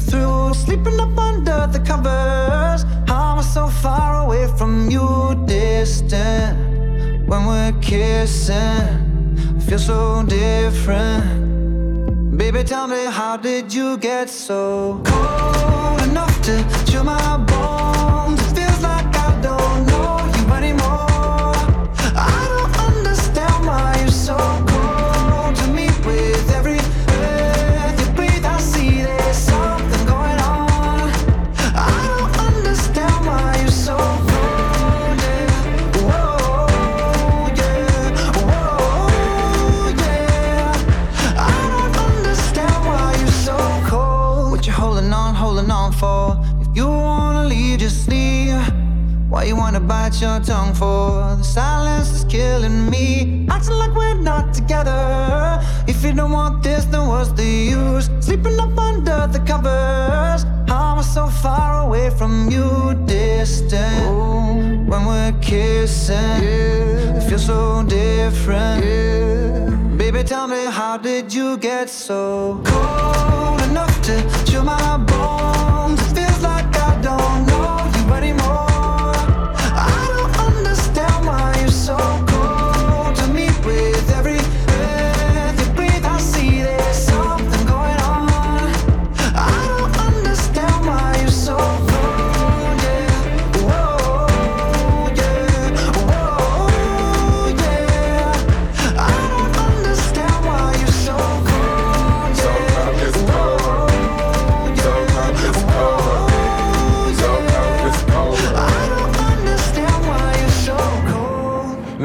through. Sleeping up under the covers. I'm so far away from you, distant? When we're kissing, feel so different. Baby, tell me, how did you get so cold enough to chill my bones? Bite your tongue for? The silence is killing me. Acting like we're not together. If you don't want this, then what's the use? Sleeping up under the covers. How am I so far away from you, distant? When we're kissing, it feels so different. Baby, tell me, how did you get so cold enough to chill my bones? It feels like I don't know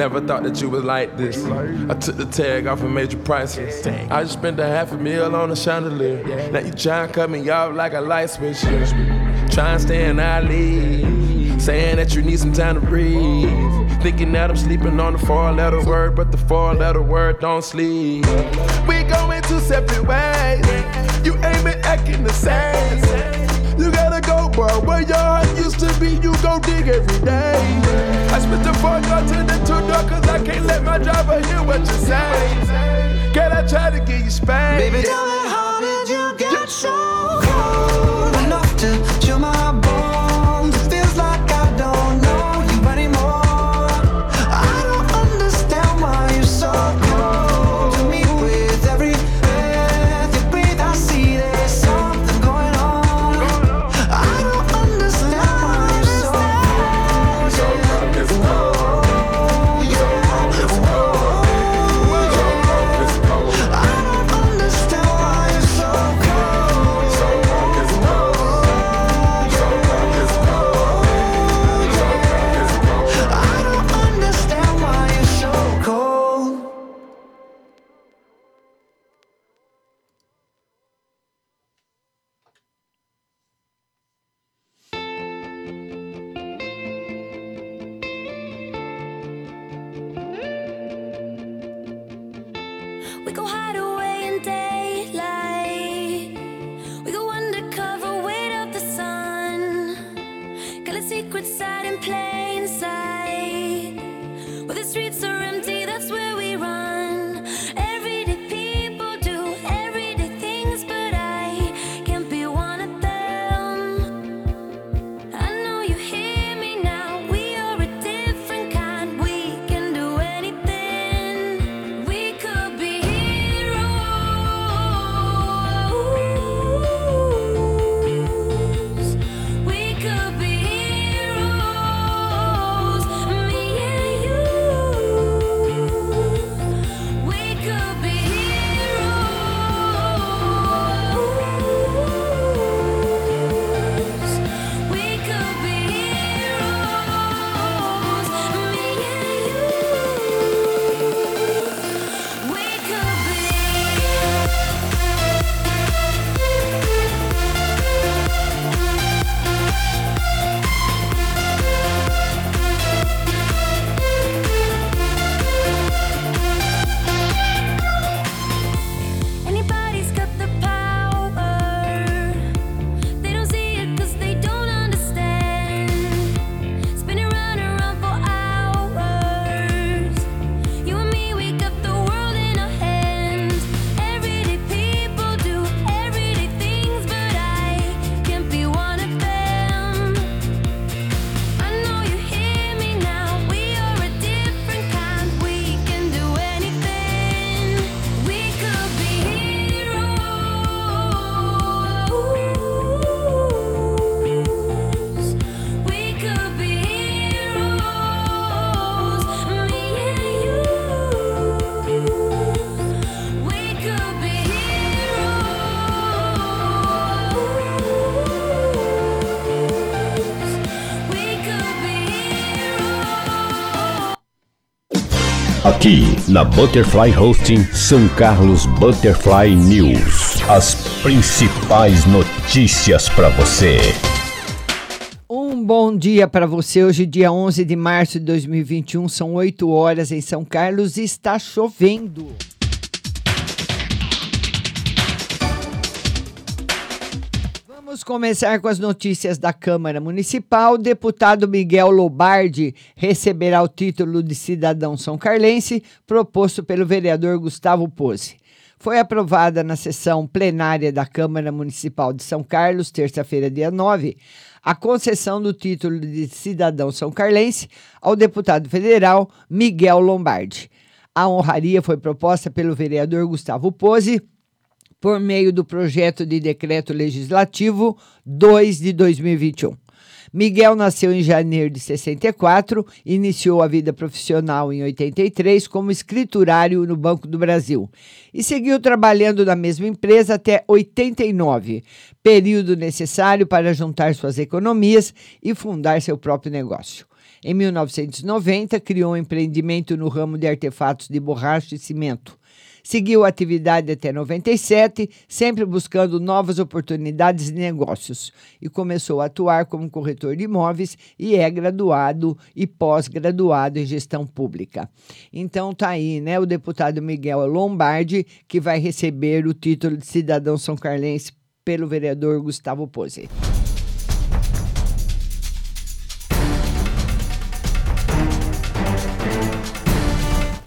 Never thought that you was like this. I took the tag off and made you priceless. I just spent a half a meal on a chandelier. Now you try and cut me off like a light switch. Try and stay in our league. Saying that you need some time to breathe. Thinking that I'm sleeping on the four letter word, but the four letter word don't sleep. We going two separate ways. You ain't been acting the same. You gotta go, boy. Where your heart used to be, you go dig every day. I spit the fuck out to the two door, cause I can't let my driver hear what you say. Can I try to get you spanked? Baby, tell me how did you get so Aqui na Butterfly Hosting São Carlos Butterfly News. As principais notícias para você. Um bom dia para você. Hoje, dia 11 de março de 2021, são 8 horas em São Carlos e está chovendo. Vamos começar com as notícias da Câmara Municipal. O deputado Miguel Lobardi receberá o título de cidadão são carlense proposto pelo vereador Gustavo Pose. Foi aprovada na sessão plenária da Câmara Municipal de São Carlos, terça-feira, dia 9, a concessão do título de cidadão são carlense ao deputado federal Miguel Lombardi. A honraria foi proposta pelo vereador Gustavo Pose por meio do projeto de decreto legislativo 2 de 2021. Miguel nasceu em janeiro de 64, iniciou a vida profissional em 83 como escriturário no Banco do Brasil e seguiu trabalhando na mesma empresa até 89, período necessário para juntar suas economias e fundar seu próprio negócio. Em 1990, criou um empreendimento no ramo de artefatos de borracha e cimento Seguiu a atividade até 97, sempre buscando novas oportunidades de negócios e começou a atuar como corretor de imóveis e é graduado e pós-graduado em gestão pública. Então tá aí, né, o deputado Miguel Lombardi que vai receber o título de cidadão são carlense pelo vereador Gustavo Pose.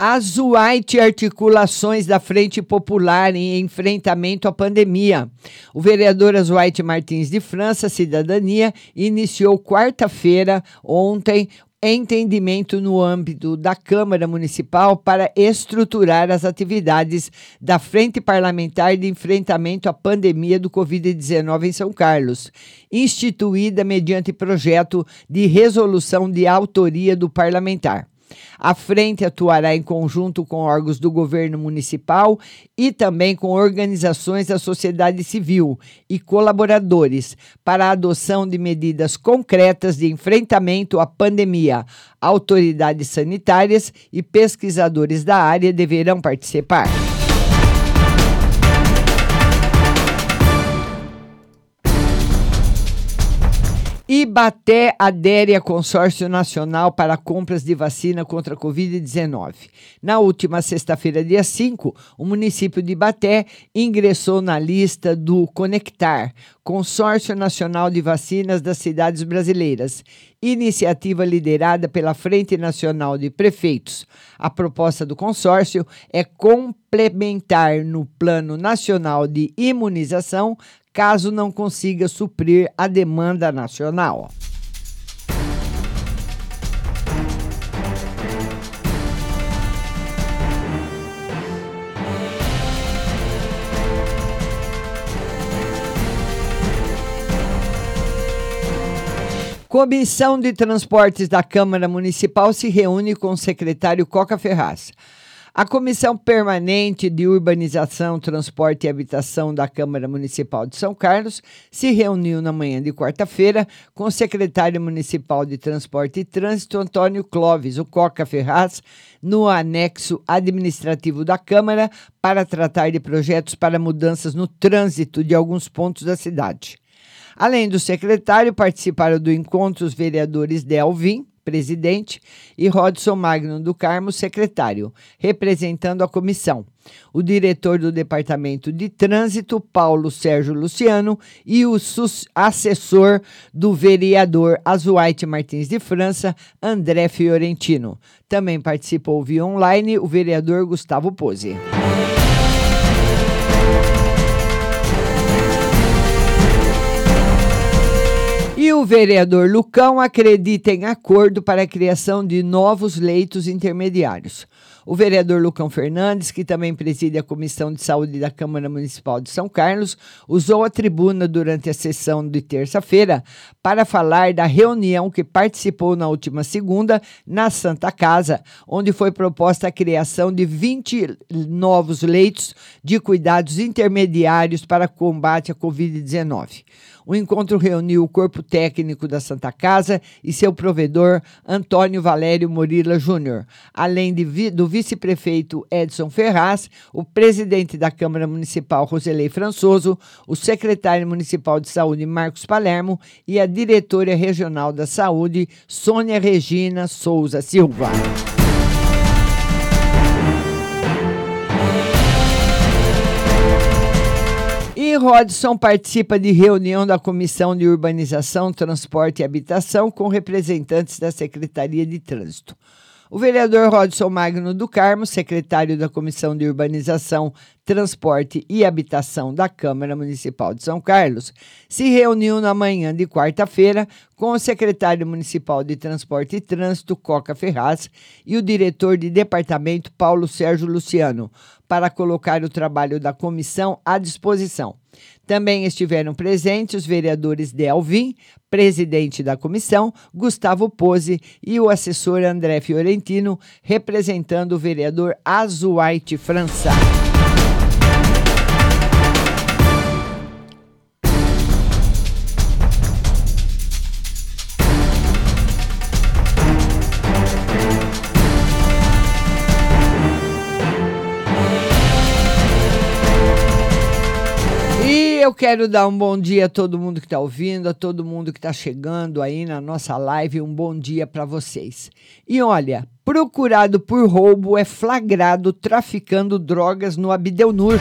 As White articulações da Frente Popular em enfrentamento à pandemia. O vereador Azuaite Martins de França, Cidadania, iniciou quarta-feira, ontem, entendimento no âmbito da Câmara Municipal para estruturar as atividades da Frente Parlamentar de Enfrentamento à Pandemia do Covid-19 em São Carlos, instituída mediante projeto de resolução de autoria do parlamentar. A frente atuará em conjunto com órgãos do governo municipal e também com organizações da sociedade civil e colaboradores para a adoção de medidas concretas de enfrentamento à pandemia. Autoridades sanitárias e pesquisadores da área deverão participar. Ibaté adere a consórcio nacional para compras de vacina contra a Covid-19. Na última sexta-feira, dia 5, o município de Ibaté ingressou na lista do Conectar, Consórcio Nacional de Vacinas das Cidades Brasileiras, iniciativa liderada pela Frente Nacional de Prefeitos. A proposta do consórcio é complementar no Plano Nacional de Imunização caso não consiga suprir a demanda nacional. Comissão de Transportes da Câmara Municipal se reúne com o secretário Coca Ferraz. A Comissão Permanente de Urbanização, Transporte e Habitação da Câmara Municipal de São Carlos se reuniu na manhã de quarta-feira com o secretário municipal de Transporte e Trânsito, Antônio Clóvis, o Coca Ferraz, no anexo administrativo da Câmara para tratar de projetos para mudanças no trânsito de alguns pontos da cidade. Além do secretário, participaram do encontro os vereadores Delvin, presidente, e Rodson Magno do Carmo, secretário, representando a comissão. O diretor do Departamento de Trânsito, Paulo Sérgio Luciano, e o assessor do vereador Azuaite Martins de França, André Fiorentino. Também participou via online o vereador Gustavo Pose. O vereador Lucão acredita em acordo para a criação de novos leitos intermediários. O vereador Lucão Fernandes, que também preside a Comissão de Saúde da Câmara Municipal de São Carlos, usou a tribuna durante a sessão de terça-feira para falar da reunião que participou na última segunda na Santa Casa, onde foi proposta a criação de 20 novos leitos de cuidados intermediários para combate à Covid-19. O encontro reuniu o corpo técnico da Santa Casa e seu provedor, Antônio Valério Morila Júnior, além de, do vice-prefeito Edson Ferraz, o presidente da Câmara Municipal Roselei Françoso, o secretário municipal de saúde Marcos Palermo e a diretora regional da saúde Sônia Regina Souza Silva. E Rodson participa de reunião da Comissão de Urbanização, Transporte e Habitação com representantes da Secretaria de Trânsito. O vereador Rodson Magno do Carmo, secretário da Comissão de Urbanização, Transporte e Habitação da Câmara Municipal de São Carlos, se reuniu na manhã de quarta-feira com o secretário municipal de Transporte e Trânsito, Coca Ferraz, e o diretor de departamento, Paulo Sérgio Luciano, para colocar o trabalho da comissão à disposição. Também estiveram presentes os vereadores Delvin, presidente da comissão, Gustavo Pose e o assessor André Fiorentino, representando o vereador Azuaite França. Eu quero dar um bom dia a todo mundo que está ouvindo, a todo mundo que está chegando aí na nossa live. Um bom dia para vocês. E olha, procurado por roubo é flagrado traficando drogas no Abdelnur.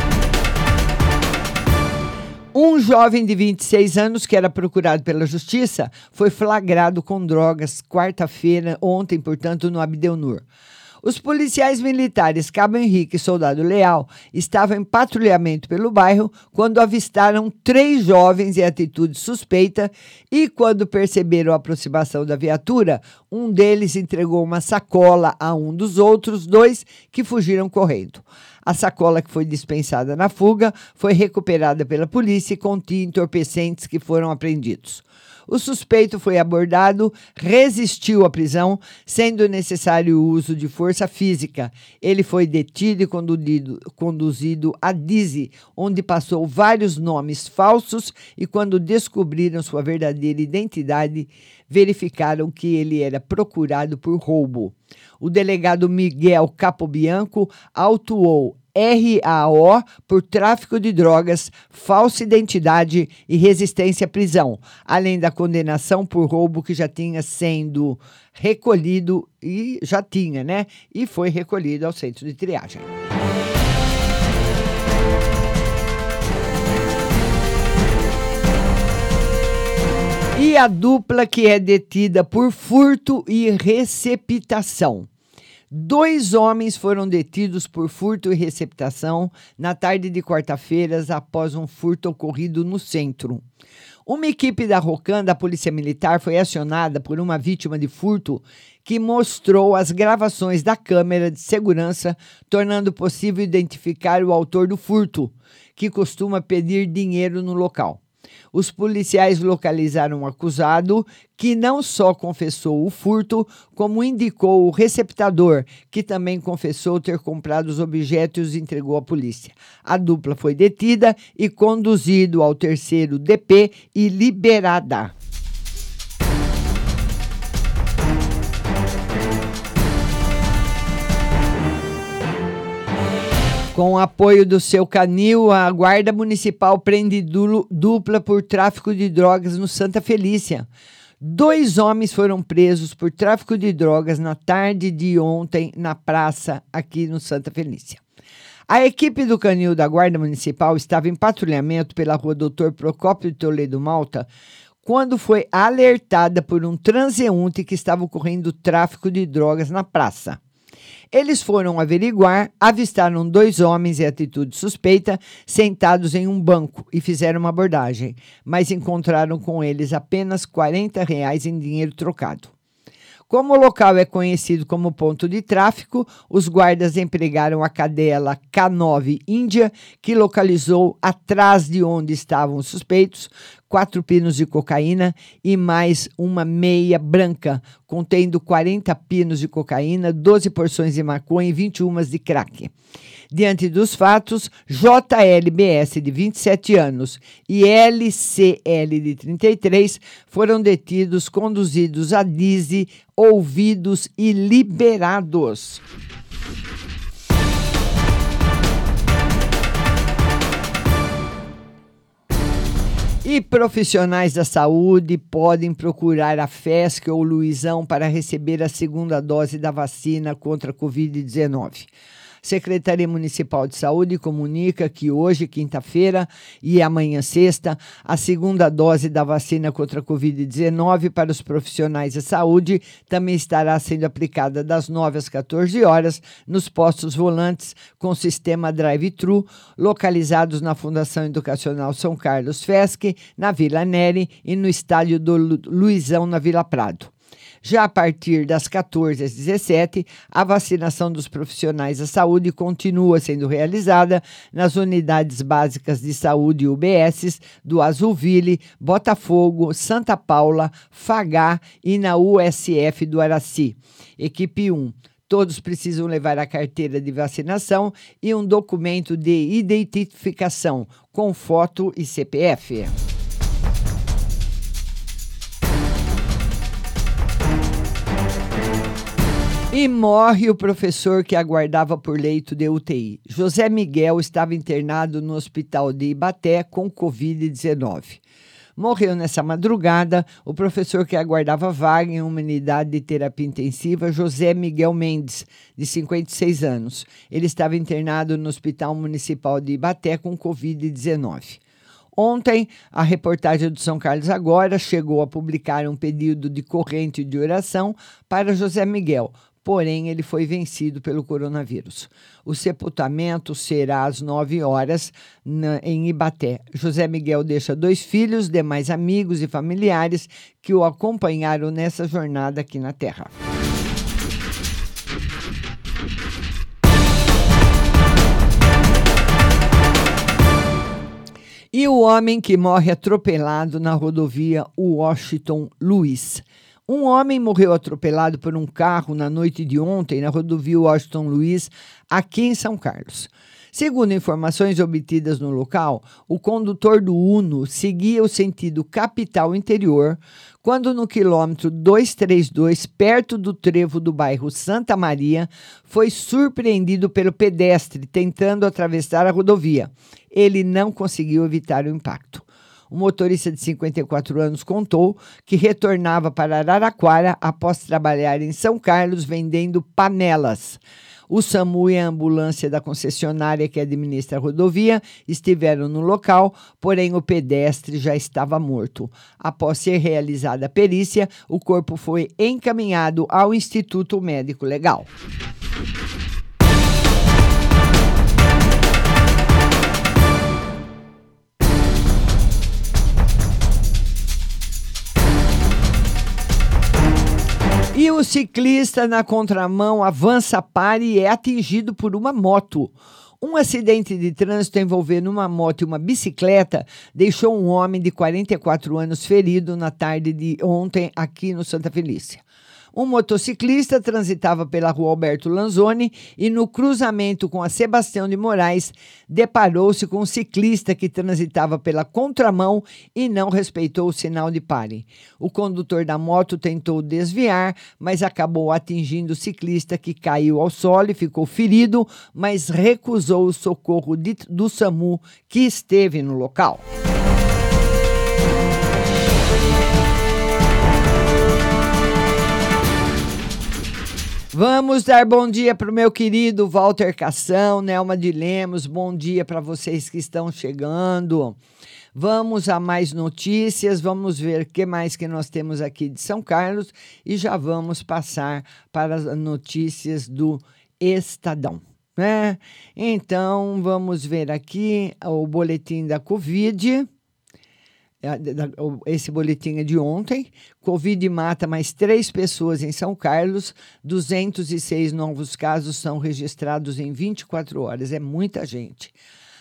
Um jovem de 26 anos, que era procurado pela justiça, foi flagrado com drogas quarta-feira, ontem, portanto, no Abdelnur. Os policiais militares Cabo Henrique e Soldado Leal estavam em patrulhamento pelo bairro quando avistaram três jovens em atitude suspeita e, quando perceberam a aproximação da viatura, um deles entregou uma sacola a um dos outros dois que fugiram correndo. A sacola que foi dispensada na fuga foi recuperada pela polícia e continha entorpecentes que foram apreendidos. O suspeito foi abordado, resistiu à prisão, sendo necessário o uso de força física. Ele foi detido e conduzido, conduzido a Dize, onde passou vários nomes falsos e, quando descobriram sua verdadeira identidade, verificaram que ele era procurado por roubo. O delegado Miguel Capobianco autuou RAO por tráfico de drogas, falsa identidade e resistência à prisão, além da condenação por roubo que já tinha sendo recolhido e já tinha, né? E foi recolhido ao centro de triagem. E a dupla que é detida por furto e receptação. Dois homens foram detidos por furto e receptação na tarde de quarta-feira após um furto ocorrido no centro. Uma equipe da Rocan, da Polícia Militar, foi acionada por uma vítima de furto que mostrou as gravações da câmera de segurança, tornando possível identificar o autor do furto, que costuma pedir dinheiro no local. Os policiais localizaram o acusado, que não só confessou o furto, como indicou o receptador, que também confessou ter comprado os objetos e entregou à polícia. A dupla foi detida e conduzido ao terceiro DP e liberada. Com o apoio do seu canil, a Guarda Municipal prende dupla por tráfico de drogas no Santa Felícia. Dois homens foram presos por tráfico de drogas na tarde de ontem na praça aqui no Santa Felícia. A equipe do canil da Guarda Municipal estava em patrulhamento pela rua Doutor Procópio de Toledo Malta quando foi alertada por um transeunte que estava ocorrendo tráfico de drogas na praça. Eles foram averiguar, avistaram dois homens em atitude suspeita sentados em um banco e fizeram uma abordagem, mas encontraram com eles apenas 40 reais em dinheiro trocado. Como o local é conhecido como ponto de tráfico, os guardas empregaram a cadela K9 Índia, que localizou atrás de onde estavam os suspeitos quatro pinos de cocaína e mais uma meia branca, contendo 40 pinos de cocaína, 12 porções de maconha e 21 de crack. Diante dos fatos, JLBS, de 27 anos, e LCL, de 33, foram detidos, conduzidos a DISE, ouvidos e liberados. E profissionais da saúde podem procurar a FESC ou Luizão para receber a segunda dose da vacina contra a Covid-19. Secretaria Municipal de Saúde comunica que hoje, quinta-feira, e amanhã, sexta, a segunda dose da vacina contra a Covid-19 para os profissionais da saúde também estará sendo aplicada das 9 às 14 horas nos postos volantes com sistema drive-thru, localizados na Fundação Educacional São Carlos FESC, na Vila Neri e no Estádio do Luizão, na Vila Prado. Já a partir das 14 às 17, a vacinação dos profissionais da saúde continua sendo realizada nas unidades básicas de saúde UBSs do Azulville, Botafogo, Santa Paula, Fagá e na USF do Araci. Equipe 1. Todos precisam levar a carteira de vacinação e um documento de identificação com foto e CPF. E morre o professor que aguardava por leito de UTI. José Miguel estava internado no hospital de Ibaté com Covid-19. Morreu nessa madrugada o professor que aguardava vaga em uma unidade de terapia intensiva, José Miguel Mendes, de 56 anos. Ele estava internado no Hospital Municipal de Ibaté com Covid-19. Ontem, a reportagem do São Carlos Agora chegou a publicar um pedido de corrente de oração para José Miguel, porém ele foi vencido pelo coronavírus. O sepultamento será às 9 horas na, em Ibaté. José Miguel deixa dois filhos, demais amigos e familiares que o acompanharam nessa jornada aqui na Terra. E o homem que morre atropelado na rodovia Washington Luiz. Um homem morreu atropelado por um carro na noite de ontem na rodovia Washington Luiz, aqui em São Carlos. Segundo informações obtidas no local, o condutor do Uno seguia o sentido capital interior quando no quilômetro 232, perto do trevo do bairro Santa Maria, foi surpreendido pelo pedestre tentando atravessar a rodovia. Ele não conseguiu evitar o impacto. O motorista de 54 anos contou que retornava para Araraquara após trabalhar em São Carlos vendendo panelas. O SAMU e a ambulância da concessionária que administra a rodovia estiveram no local, porém o pedestre já estava morto. Após ser realizada a perícia, o corpo foi encaminhado ao Instituto Médico Legal. E o ciclista na contramão avança para e é atingido por uma moto. Um acidente de trânsito envolvendo uma moto e uma bicicleta deixou um homem de 44 anos ferido na tarde de ontem aqui no Santa Felícia. Um motociclista transitava pela rua Alberto Lanzoni e, no cruzamento com a Sebastião de Moraes, deparou-se com um ciclista que transitava pela contramão e não respeitou o sinal de pare. O condutor da moto tentou desviar, mas acabou atingindo o ciclista que caiu ao solo e ficou ferido, mas recusou o socorro de, do SAMU que esteve no local. Vamos dar bom dia para o meu querido Walter Cação, Nelma de Lemos, bom dia para vocês que estão chegando. Vamos a mais notícias, vamos ver o que mais que nós temos aqui de São Carlos e já vamos passar para as notícias do Estadão. Né? Então, vamos ver aqui o boletim da Covid. É, esse boletim é de ontem. Covid mata mais três pessoas em São Carlos. 206 novos casos são registrados em 24 horas. É muita gente.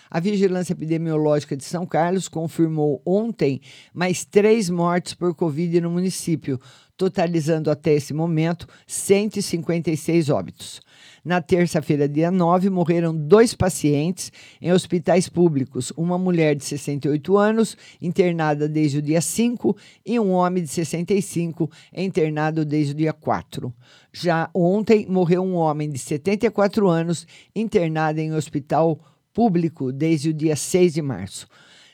A Vigilância Epidemiológica de São Carlos confirmou ontem mais três mortes por Covid no município, totalizando até esse momento 156 óbitos. Na terça-feira, dia 9, morreram dois pacientes em hospitais públicos: uma mulher de 68 anos, internada desde o dia 5, e um homem de 65, internado desde o dia 4. Já ontem, morreu um homem de 74 anos, internado em hospital público desde o dia 6 de março.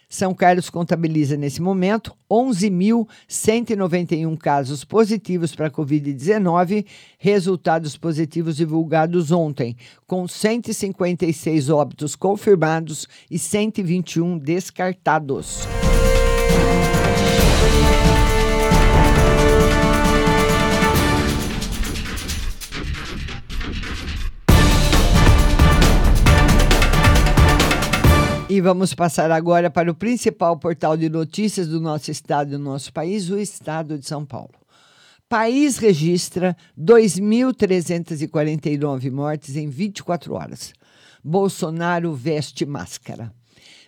São Carlos contabiliza nesse momento 11.191 casos positivos para Covid-19, resultados positivos divulgados ontem, com 156 óbitos confirmados e 121 descartados. E vamos passar agora para o principal portal de notícias do nosso estado e do nosso país, o Estado de São Paulo. País registra 2.349 mortes em 24 horas. Bolsonaro veste máscara.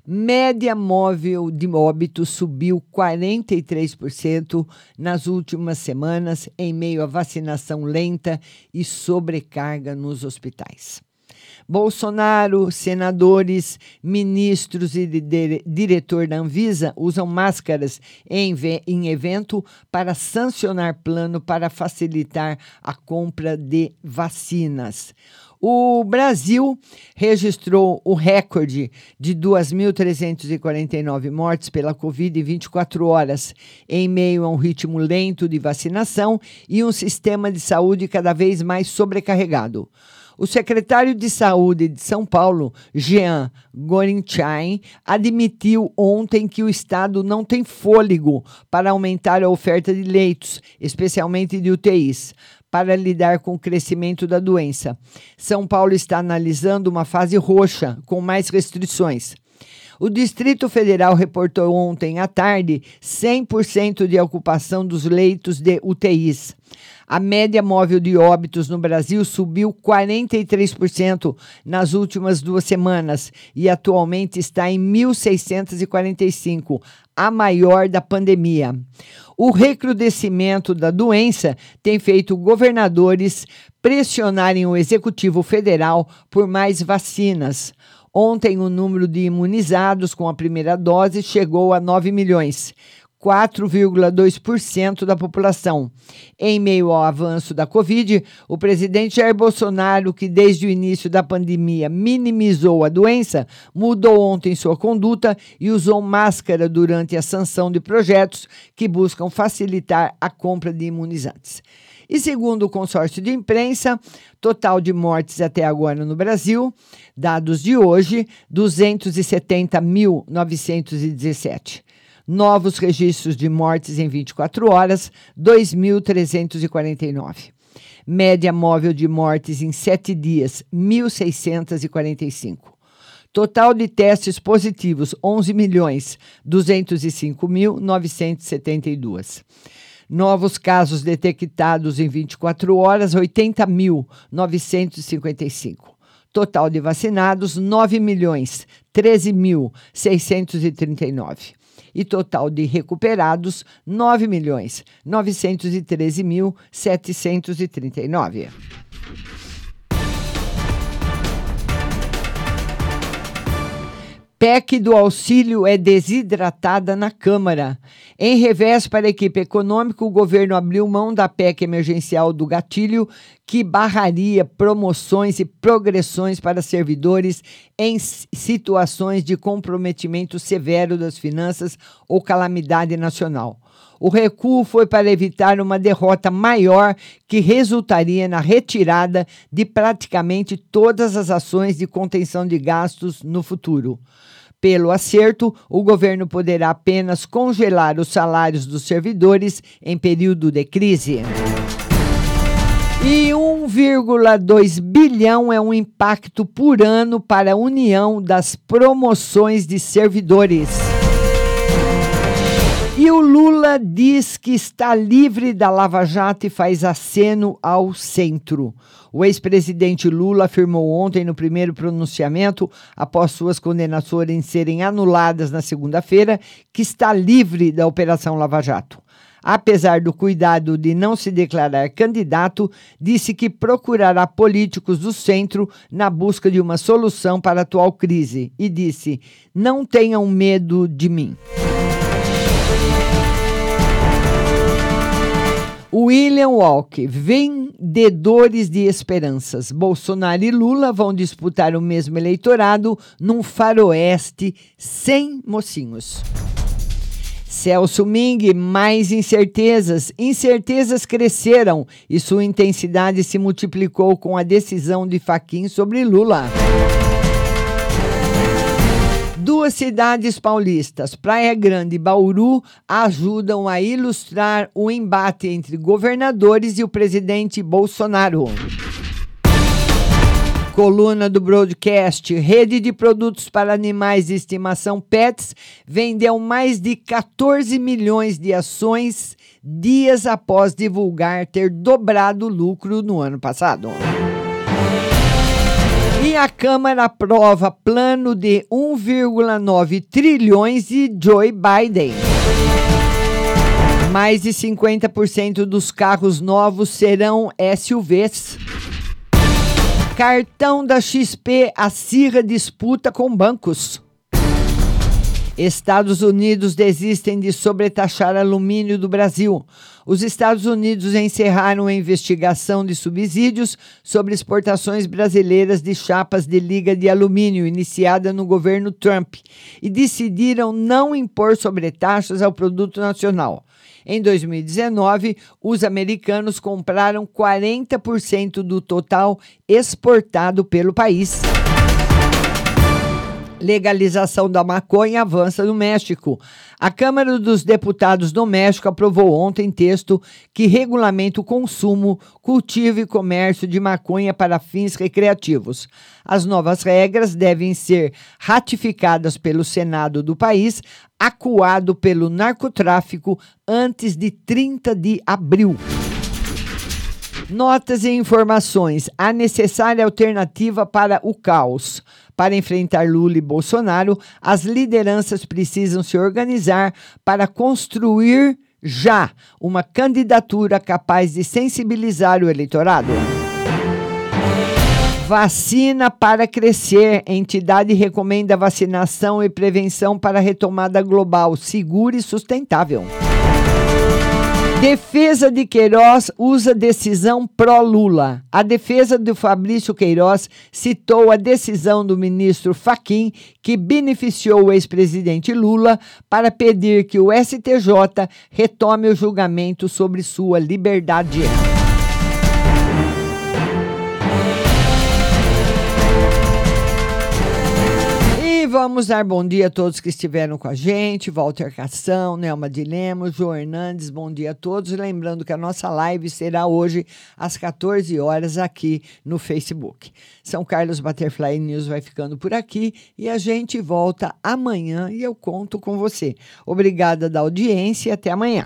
Média móvel de óbito subiu 43% nas últimas semanas, em meio à vacinação lenta e sobrecarga nos hospitais. Bolsonaro, senadores, ministros e diretor da Anvisa usam máscaras em, em evento para sancionar plano para facilitar a compra de vacinas. O Brasil registrou o recorde de 2.349 mortes pela Covid em 24 horas, em meio a um ritmo lento de vacinação e um sistema de saúde cada vez mais sobrecarregado. O secretário de Saúde de São Paulo, Jean Gorinchain, admitiu ontem que o Estado não tem fôlego para aumentar a oferta de leitos, especialmente de UTIs para lidar com o crescimento da doença. São Paulo está analisando uma fase roxa, com mais restrições. O Distrito Federal reportou ontem à tarde 100% de ocupação dos leitos de UTIs. A média móvel de óbitos no Brasil subiu 43% nas últimas duas semanas e atualmente está em 1.645, a maior da pandemia. O recrudescimento da doença tem feito governadores pressionarem o executivo federal por mais vacinas. Ontem, o número de imunizados com a primeira dose chegou a 9 milhões. 4,2% da população. Em meio ao avanço da Covid, o presidente Jair Bolsonaro, que desde o início da pandemia minimizou a doença, mudou ontem sua conduta e usou máscara durante a sanção de projetos que buscam facilitar a compra de imunizantes. E segundo o consórcio de imprensa, total de mortes até agora no Brasil, dados de hoje, 270.917. Novos registros de mortes em 24 horas, 2.349. Média móvel de mortes em sete dias, 1.645. Total de testes positivos, 11 milhões 205.972. Novos casos detectados em 24 horas, 80.955. Total de vacinados, 9 milhões 13.639. E total de recuperados, 9 milhões 913.739. PEC do auxílio é desidratada na Câmara. Em revés para a equipe econômica, o governo abriu mão da PEC emergencial do gatilho, que barraria promoções e progressões para servidores em situações de comprometimento severo das finanças ou calamidade nacional. O recuo foi para evitar uma derrota maior que resultaria na retirada de praticamente todas as ações de contenção de gastos no futuro. Pelo acerto, o governo poderá apenas congelar os salários dos servidores em período de crise. E 1,2 bilhão é um impacto por ano para a União das Promoções de Servidores. E o Lula diz que está livre da Lava Jato e faz aceno ao centro. O ex-presidente Lula afirmou ontem no primeiro pronunciamento, após suas condenações serem anuladas na segunda-feira, que está livre da Operação Lava Jato. Apesar do cuidado de não se declarar candidato, disse que procurará políticos do centro na busca de uma solução para a atual crise e disse: Não tenham medo de mim. William Walk, vendedores de esperanças. Bolsonaro e Lula vão disputar o mesmo eleitorado num faroeste sem mocinhos. Celso Ming, mais incertezas. Incertezas cresceram e sua intensidade se multiplicou com a decisão de Faquin sobre Lula. Duas cidades paulistas, Praia Grande e Bauru, ajudam a ilustrar o embate entre governadores e o presidente Bolsonaro. Coluna do broadcast: Rede de produtos para animais de estimação Pets vendeu mais de 14 milhões de ações dias após divulgar ter dobrado o lucro no ano passado. E a Câmara aprova plano de 1,9 trilhões de Joe Biden. Mais de 50% dos carros novos serão SUVs. Cartão da XP acirra disputa com bancos. Estados Unidos desistem de sobretaxar alumínio do Brasil. Os Estados Unidos encerraram a investigação de subsídios sobre exportações brasileiras de chapas de liga de alumínio iniciada no governo Trump e decidiram não impor sobretaxas ao produto nacional. Em 2019, os americanos compraram 40% do total exportado pelo país. Legalização da maconha avança no México. A Câmara dos Deputados do México aprovou ontem texto que regulamenta o consumo, cultivo e comércio de maconha para fins recreativos. As novas regras devem ser ratificadas pelo Senado do país, acuado pelo narcotráfico, antes de 30 de abril. Notas e informações. A necessária alternativa para o caos. Para enfrentar Lula e Bolsonaro, as lideranças precisam se organizar para construir já uma candidatura capaz de sensibilizar o eleitorado. Vacina para crescer. Entidade recomenda vacinação e prevenção para retomada global segura e sustentável. Defesa de Queiroz usa decisão pró-Lula. A defesa do Fabrício Queiroz citou a decisão do ministro Faquim, que beneficiou o ex-presidente Lula, para pedir que o STJ retome o julgamento sobre sua liberdade. Vamos dar bom dia a todos que estiveram com a gente. Walter Cação, Nelma de Lemos, João Hernandes, bom dia a todos. Lembrando que a nossa live será hoje às 14 horas aqui no Facebook. São Carlos Butterfly News vai ficando por aqui e a gente volta amanhã e eu conto com você. Obrigada da audiência e até amanhã.